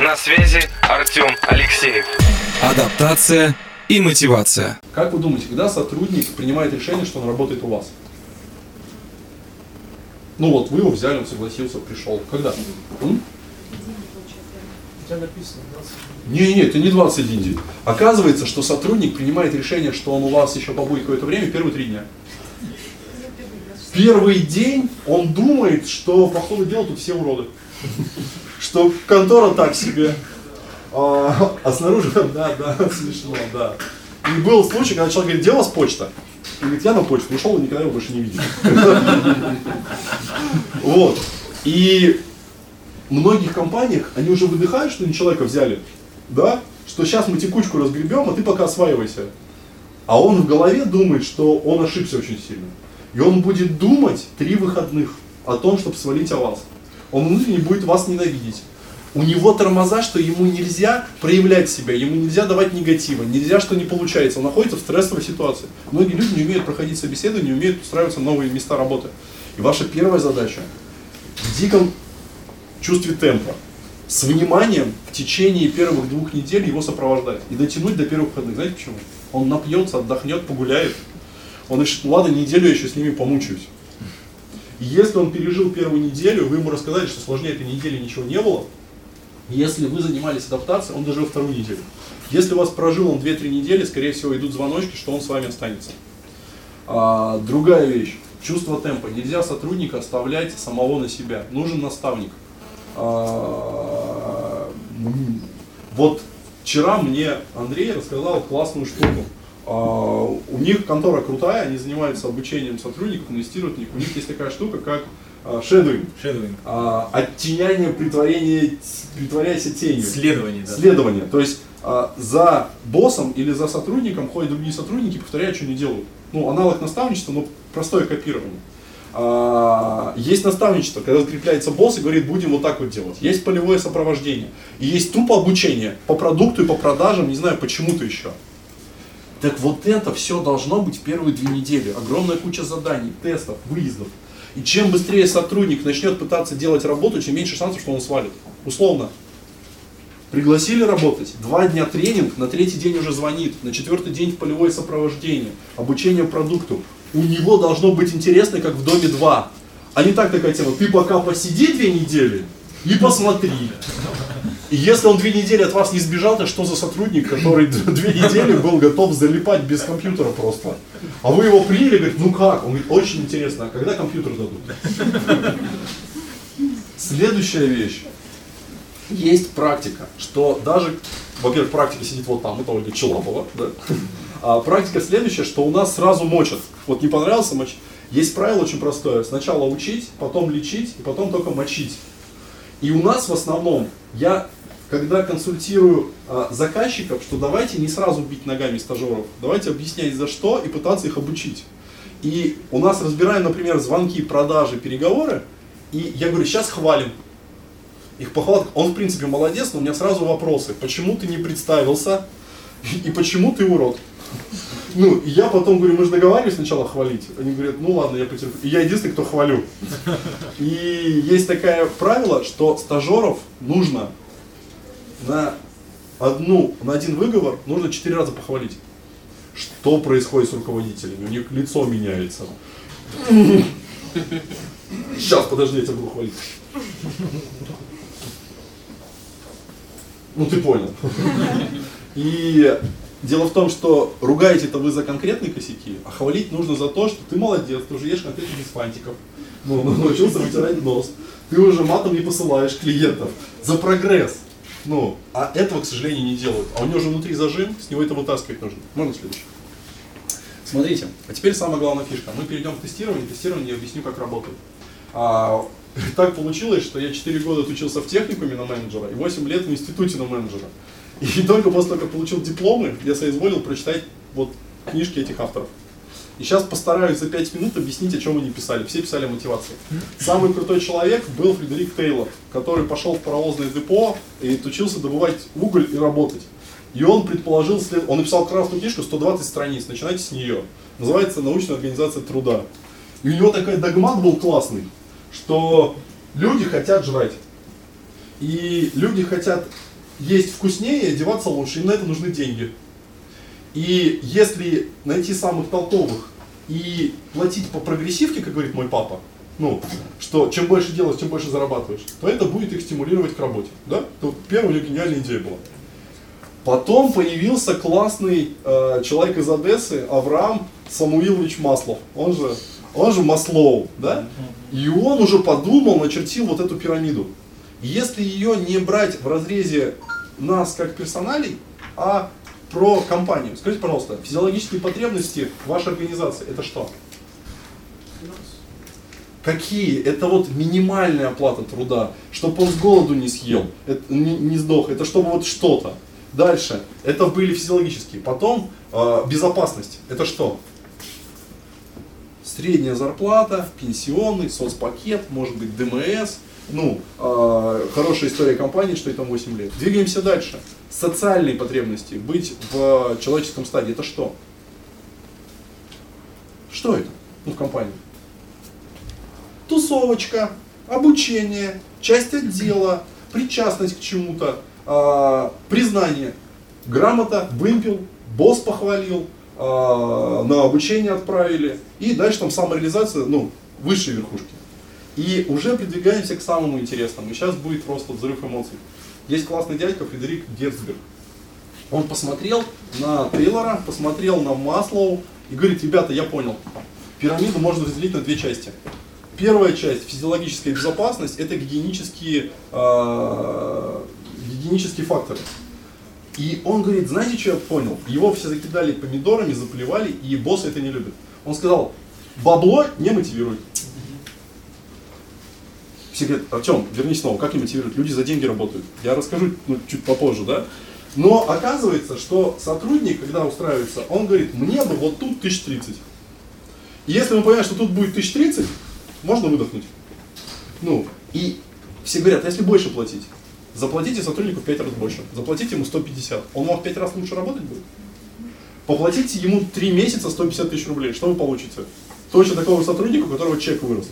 На связи Артем Алексеев. Адаптация и мотивация. Как вы думаете, когда сотрудник принимает решение, что он работает у вас? Ну вот, вы его взяли, он согласился, пришел. Когда? М? Не-не, это не 21 день. Оказывается, что сотрудник принимает решение, что он у вас еще побудет какое-то время, первые три дня. Первый день он думает, что по ходу дела тут все уроды. Что контора так себе. А, а снаружи, да, да, смешно, да. И был случай, когда человек говорит, где у вас почта? И говорит, я на почту ушел и никогда его больше не видел. Вот. И в многих компаниях они уже выдыхают, что они человека взяли, да, что сейчас мы текучку разгребем, а ты пока осваивайся. А он в голове думает, что он ошибся очень сильно. И он будет думать три выходных о том, чтобы свалить о вас. Он внутренне будет вас ненавидеть. У него тормоза, что ему нельзя проявлять себя, ему нельзя давать негатива, нельзя, что не получается. Он находится в стрессовой ситуации. Многие люди не умеют проходить собеседование, не умеют устраиваться в новые места работы. И ваша первая задача в диком чувстве темпа, с вниманием в течение первых двух недель его сопровождать и дотянуть до первых выходных. Знаете почему? Он напьется, отдохнет, погуляет. Он решит, ладно, неделю я еще с ними помучаюсь. Если он пережил первую неделю, вы ему рассказали, что сложнее этой недели ничего не было, если вы занимались адаптацией, он дожил вторую неделю. Если у вас прожил он 2-3 недели, скорее всего идут звоночки, что он с вами останется. А, другая вещь. Чувство темпа. Нельзя сотрудника оставлять самого на себя. Нужен наставник. А, вот вчера мне Андрей рассказал классную штуку. А, у них контора крутая, они занимаются обучением сотрудников, инвестируют в них. У них есть такая штука, как шедовинг. Шедовинг. А, оттеняние, притворение, притворяйся тенью. Следование, да. Следование. То есть а, за боссом или за сотрудником ходят другие сотрудники, повторяют, что они делают. Ну, аналог наставничества, но простое копирование. А, есть наставничество, когда закрепляется босс и говорит, будем вот так вот делать. Есть полевое сопровождение. И есть тупо обучение по продукту и по продажам, не знаю, почему-то еще. Так вот это все должно быть первые две недели. Огромная куча заданий, тестов, выездов. И чем быстрее сотрудник начнет пытаться делать работу, тем меньше шансов, что он свалит. Условно. Пригласили работать, два дня тренинг, на третий день уже звонит, на четвертый день полевое сопровождение, обучение продукту. У него должно быть интересно, как в доме 2. А не так такая тема, ты пока посиди две недели и посмотри. Если он две недели от вас не сбежал, то что за сотрудник, который две недели был готов залипать без компьютера просто? А вы его приняли, говорит, ну как? Он говорит, очень интересно, а когда компьютер дадут? Следующая вещь. Есть практика, что даже, во-первых, практика сидит вот там, это Ольга Челапова, да? А практика следующая, что у нас сразу мочат. Вот не понравился мочить. Есть правило очень простое. Сначала учить, потом лечить, и потом только мочить. И у нас в основном, я когда консультирую а, заказчиков, что давайте не сразу бить ногами стажеров, давайте объяснять за что и пытаться их обучить. И у нас разбираем, например, звонки, продажи, переговоры, и я говорю, сейчас хвалим. Их похвал, он в принципе молодец, но у меня сразу вопросы. Почему ты не представился? И почему ты урод? Ну, я потом говорю, мы же договаривались сначала хвалить. Они говорят, ну ладно, я потерплю. И я единственный, кто хвалю. И есть такое правило, что стажеров нужно на одну, на один выговор нужно четыре раза похвалить. Что происходит с руководителями? У них лицо меняется. Сейчас, подожди, я тебя буду хвалить. Ну ты понял. И дело в том, что ругаете-то вы за конкретные косяки, а хвалить нужно за то, что ты молодец, ты уже ешь конфеты без фантиков, ну, научился вытирать нос, ты уже матом не посылаешь клиентов, за прогресс. Ну, а этого, к сожалению, не делают. А у него же внутри зажим, с него это вытаскивать нужно. Можно следующий? Смотрите, а теперь самая главная фишка. Мы перейдем к тестированию. Тестирование я объясню, как работает. А, так получилось, что я 4 года отучился в техникуме на менеджера и 8 лет в институте на менеджера. И только после того, как получил дипломы, я соизволил прочитать вот книжки этих авторов. И сейчас постараюсь за 5 минут объяснить, о чем они писали. Все писали о мотивации. Самый крутой человек был Фредерик Тейлор, который пошел в паровозное депо и учился добывать уголь и работать. И он предположил, он написал красную книжку, 120 страниц, начинайте с нее. Называется «Научная организация труда». И у него такой догмат был классный, что люди хотят жрать. И люди хотят есть вкуснее одеваться лучше, им на это нужны деньги. И если найти самых толковых и платить по прогрессивке, как говорит мой папа, ну, что чем больше делаешь, тем больше зарабатываешь, то это будет их стимулировать к работе. Да? То первая у него гениальная идея была. Потом появился классный э, человек из Одессы, Авраам Самуилович Маслов, он же, он же Маслоу, да? И он уже подумал, начертил вот эту пирамиду. Если ее не брать в разрезе нас как персоналей, а про компанию. Скажите, пожалуйста, физиологические потребности вашей организации это что? Какие? Это вот минимальная оплата труда, чтобы он с голоду не съел, не, не сдох, это чтобы вот что-то. Дальше, это были физиологические. Потом э, безопасность, это что? Средняя зарплата, пенсионный, соцпакет, может быть ДМС, ну, э, хорошая история компании, что это 8 лет. Двигаемся дальше. Социальные потребности, быть в человеческом стадии, это что? Что это ну, в компании? Тусовочка, обучение, часть отдела, причастность к чему-то, э, признание, грамота, вымпел, босс похвалил, э, на обучение отправили, и дальше там самореализация, ну, высшей верхушки. И уже придвигаемся к самому интересному. Сейчас будет просто взрыв эмоций. Есть классный дядька Фредерик Герцберг. Он посмотрел на Тейлора, посмотрел на Маслоу и говорит, ребята, я понял, пирамиду можно разделить на две части. Первая часть, физиологическая безопасность, это гигиенические, э, гигиенические факторы. И он говорит, знаете, что я понял? Его все закидали помидорами, заплевали, и боссы это не любят. Он сказал, бабло не мотивирует. Все говорят, Артем, вернись снова, как не мотивируют? Люди за деньги работают. Я расскажу ну, чуть попозже, да? Но оказывается, что сотрудник, когда устраивается, он говорит, мне бы вот тут 1030. И если мы понимаем, что тут будет 1030, можно выдохнуть. Ну, и все говорят, а если больше платить? Заплатите сотруднику в 5 раз больше. Заплатите ему 150. Он вам в 5 раз лучше работать будет? Поплатите ему 3 месяца 150 тысяч рублей. Что вы получите? Точно такого сотрудника, у которого чек вырос.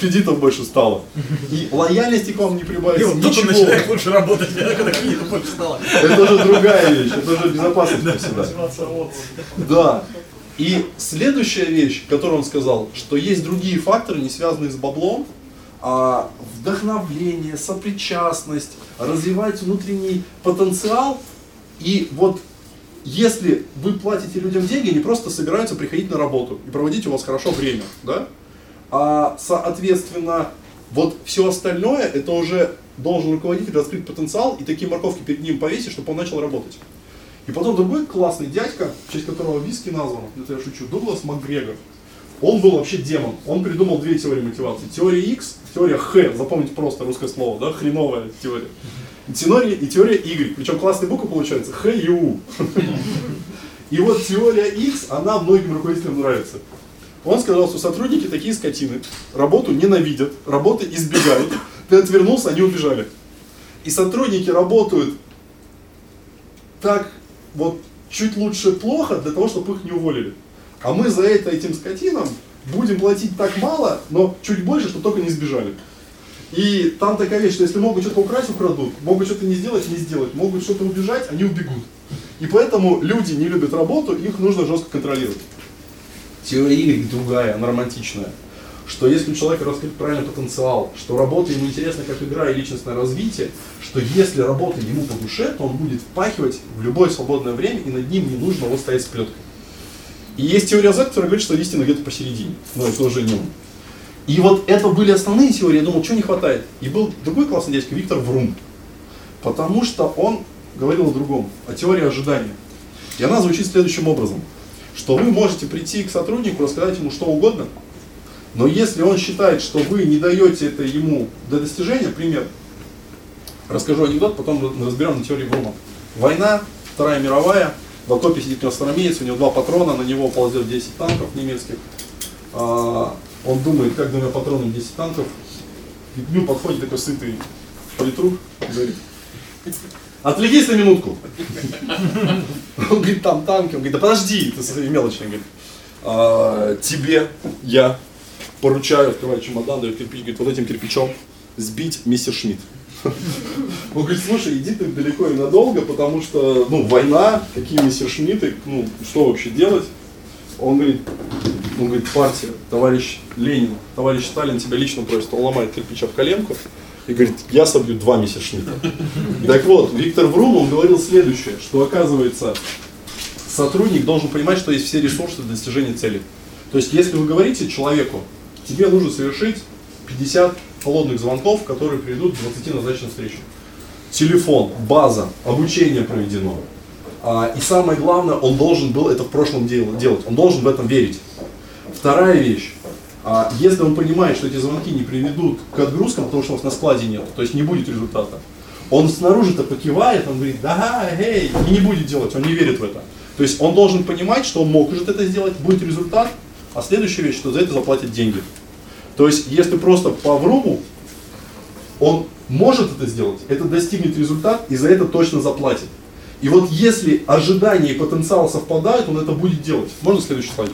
Кредитов больше стало. И лояльности к вам не прибавится. И вот тут начинает лучше работать, когда кредитов больше стало. Это уже другая вещь, это уже безопасность всегда. Да. И следующая вещь, которую он сказал, что есть другие факторы, не связанные с баблом, а вдохновление, сопричастность, развивать внутренний потенциал. И вот если вы платите людям деньги, они просто собираются приходить на работу и проводить у вас хорошо время, да? А соответственно, вот все остальное, это уже должен руководитель раскрыть потенциал и такие морковки перед ним повесить, чтобы он начал работать. И потом другой классный дядька, в честь которого виски назван, это я шучу, Дуглас Макгрегор. Он был вообще демон. Он придумал две теории мотивации. Теория X, теория Х, запомните просто русское слово, да, хреновая теория. И теория, и теория Y, причем классные буквы получаются Х и У. И вот теория X, она многим руководителям нравится. Он сказал, что сотрудники такие скотины, работу ненавидят, работы избегают. Ты отвернулся, они убежали. И сотрудники работают так вот чуть лучше плохо для того, чтобы их не уволили. А мы за это этим скотинам будем платить так мало, но чуть больше, чтобы только не сбежали. И там такая вещь, что если могут что-то украсть, украдут, могут что-то не сделать, не сделать, могут что-то убежать, они убегут. И поэтому люди не любят работу, их нужно жестко контролировать. Теория Y другая, она романтичная. Что если у человека раскрыт правильный потенциал, что работа ему интересна как игра и личностное развитие, что если работа ему по душе, то он будет впахивать в любое свободное время, и над ним не нужно вот стоять с плеткой. И есть теория Z, которая говорит, что истина где-то посередине. Но это уже не он. И вот это были основные теории, я думал, что не хватает. И был другой классный дядька, Виктор Врум. Потому что он говорил о другом, о теории ожидания. И она звучит следующим образом, что вы можете прийти к сотруднику, рассказать ему что угодно, но если он считает, что вы не даете это ему до достижения, пример, расскажу анекдот, потом разберем на теории Врума. Война, Вторая мировая, в окопе сидит красноармеец, у него два патрона, на него ползет 10 танков немецких. А, он думает, как двумя патронами 10 танков. И к нему подходит такой сытый политрук говорит, отвлекись на минутку. Он говорит, там танки. Он говорит, да подожди, ты со своими мелочами. Говорит, «А, тебе я поручаю, открываю чемодан, дает кирпич, говорит, вот этим кирпичом сбить мистер Шмидт. Он говорит, слушай, иди ты далеко и надолго, потому что, ну, война, какие мессершмитты, ну, что вообще делать? Он говорит, он говорит, партия, товарищ Ленин, товарищ Сталин тебя лично просит, он ломает кирпич об коленку и говорит, я собью два мессершмитта. Так вот, Виктор Врум, он говорил следующее, что оказывается, сотрудник должен понимать, что есть все ресурсы для достижения цели. То есть, если вы говорите человеку, тебе нужно совершить 50 холодных звонков, которые приведут к 20 назначенным встречам. Телефон, база, обучение проведено. А, и самое главное, он должен был это в прошлом дел- делать, он должен в этом верить. Вторая вещь. А, если он понимает, что эти звонки не приведут к отгрузкам, потому что у вас на складе нет, то есть не будет результата, он снаружи-то покивает, он говорит, да, эй, и не будет делать, он не верит в это. То есть он должен понимать, что он может это сделать, будет результат, а следующая вещь, что за это заплатят деньги. То есть, если просто по вруму, он может это сделать, это достигнет результат и за это точно заплатит. И вот если ожидания и потенциал совпадают, он это будет делать. Можно следующий слайд?